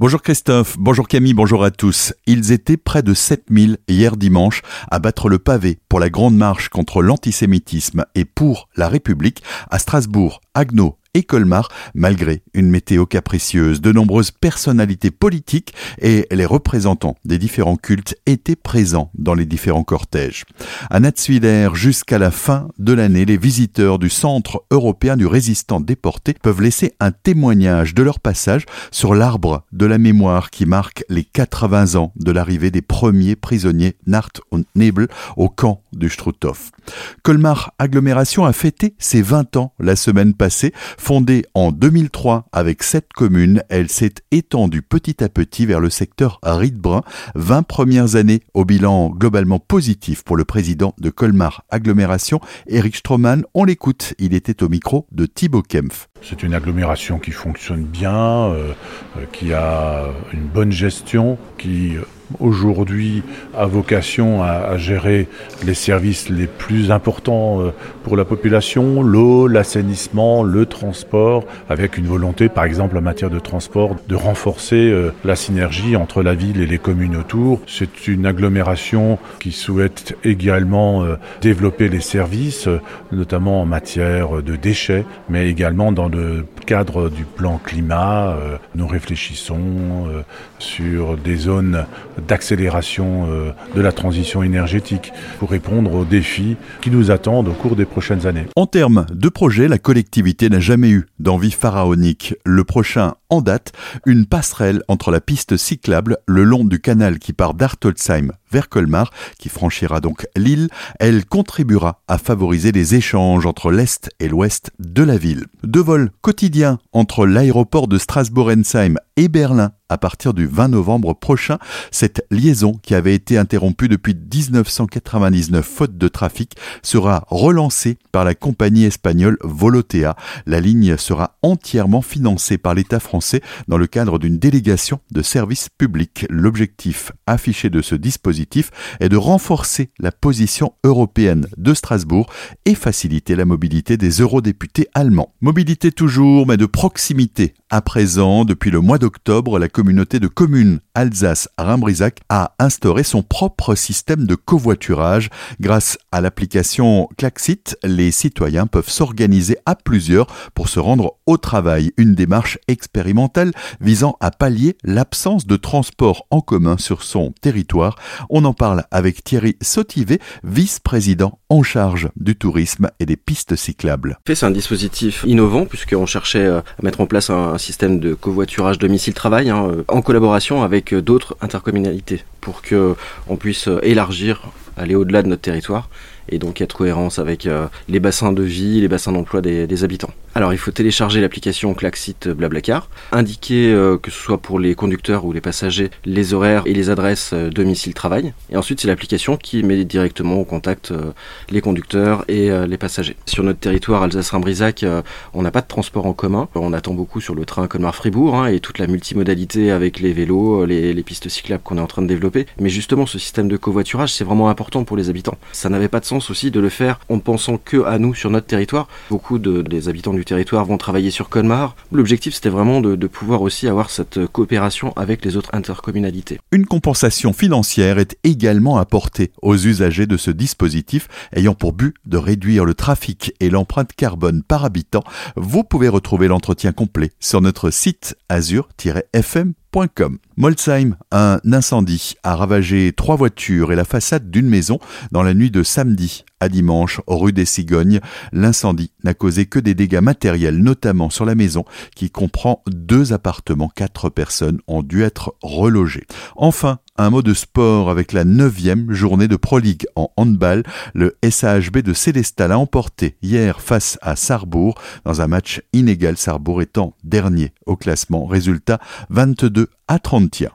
Bonjour Christophe, bonjour Camille, bonjour à tous. Ils étaient près de 7000 hier dimanche à battre le pavé pour la grande marche contre l'antisémitisme et pour la République à Strasbourg, Agno, et Colmar, malgré une météo capricieuse. De nombreuses personnalités politiques et les représentants des différents cultes étaient présents dans les différents cortèges. À Natswiller, jusqu'à la fin de l'année, les visiteurs du Centre européen du résistant déporté peuvent laisser un témoignage de leur passage sur l'arbre de la mémoire qui marque les 80 ans de l'arrivée des premiers prisonniers Nacht und Nebel au camp du Struthof. Colmar Agglomération a fêté ses 20 ans la semaine passée. Fondée en 2003 avec sept communes, elle s'est étendue petit à petit vers le secteur Riedbrun. 20 premières années au bilan globalement positif pour le président de Colmar Agglomération, Eric Stroman. On l'écoute, il était au micro de Thibaut Kempf. C'est une agglomération qui fonctionne bien, euh, euh, qui a une bonne gestion, qui aujourd'hui a vocation à, gérer les services les plus importants euh, pour la population, l'eau, l'assainissement, le transport, avec une volonté par exemple en matière de transport de renforcer euh, la synergie entre la ville et les communes autour. C'est une agglomération qui souhaite également euh, développer les services, notamment en matière de déchets, mais également dans le cadre du plan climat. Nous réfléchissons sur des zones d'accélération euh, de la transition énergétique pour répondre aux défis qui nous attendent au cours des prochaines années. En termes de projet, la collectivité n'a jamais eu d'envie pharaonique. Le prochain en date, une passerelle entre la piste cyclable le long du canal qui part d'Artolsheim vers Colmar, qui franchira donc l'île, elle contribuera à favoriser les échanges entre l'Est et l'Ouest de la ville. Deux vols quotidiens entre l'aéroport de Strasbourg-Ensheim et Berlin à partir du 20 novembre prochain. Cette liaison, qui avait été interrompue depuis 1999 faute de trafic, sera relancée par la compagnie espagnole Volotea. La ligne sera entièrement financée par l'État français dans le cadre d'une délégation de services publics. L'objectif affiché de ce dispositif est de renforcer la position européenne de Strasbourg et faciliter la mobilité des eurodéputés allemands. Mobilité toujours, mais de proximité. À présent, depuis le mois d'octobre, la communauté de communes Alsace-Rimbrisac a instauré son propre système de covoiturage. Grâce à l'application Klaxit, les citoyens peuvent s'organiser à plusieurs pour se rendre au travail. Une démarche expérimentale visant à pallier l'absence de transport en commun sur son territoire. On en parle avec Thierry Sautivet, vice-président en charge du tourisme et des pistes cyclables. C'est un dispositif innovant puisqu'on cherchait à mettre en place un système de covoiturage domicile-travail hein, euh, en collaboration avec euh, d'autres intercommunalités pour qu'on puisse euh, élargir, aller au-delà de notre territoire et donc être cohérence avec les bassins de vie, les bassins d'emploi des habitants. Alors il faut télécharger l'application Klaxit Blablacar, indiquer euh, que ce soit pour les conducteurs ou les passagers les horaires et les adresses euh, domicile-travail. Et ensuite c'est l'application qui met directement au contact euh, les conducteurs et les passagers. Sur notre territoire Alsace-Rimbrisac, on n'a pas de transport en commun. On attend beaucoup sur le train Colmar-Fribourg hein, et toute la multimodalité avec les vélos, les, les pistes cyclables qu'on est en train de développer. Mais justement ce système de covoiturage c'est vraiment important pour les habitants. Ça n'avait pas de sens aussi de le faire en pensant que à nous sur notre territoire. Beaucoup de, des habitants du territoire vont travailler sur Colmar. L'objectif, c'était vraiment de, de, pouvoir aussi avoir cette coopération avec les autres intercommunalités. Une compensation financière est également apportée aux usagers de ce dispositif ayant pour but de réduire le trafic et l'empreinte carbone par habitant. Vous pouvez retrouver l'entretien complet sur notre site azur-fm Molsheim, un incendie a ravagé trois voitures et la façade d'une maison dans la nuit de samedi à dimanche rue des Cigognes. L'incendie n'a causé que des dégâts matériels, notamment sur la maison qui comprend deux appartements. Quatre personnes ont dû être relogées. Enfin, un mot de sport avec la neuvième journée de Pro League en handball. Le SAHB de Célestal a emporté hier face à Sarrebourg dans un match inégal, Sarrebourg étant dernier au classement. Résultat 22 à 30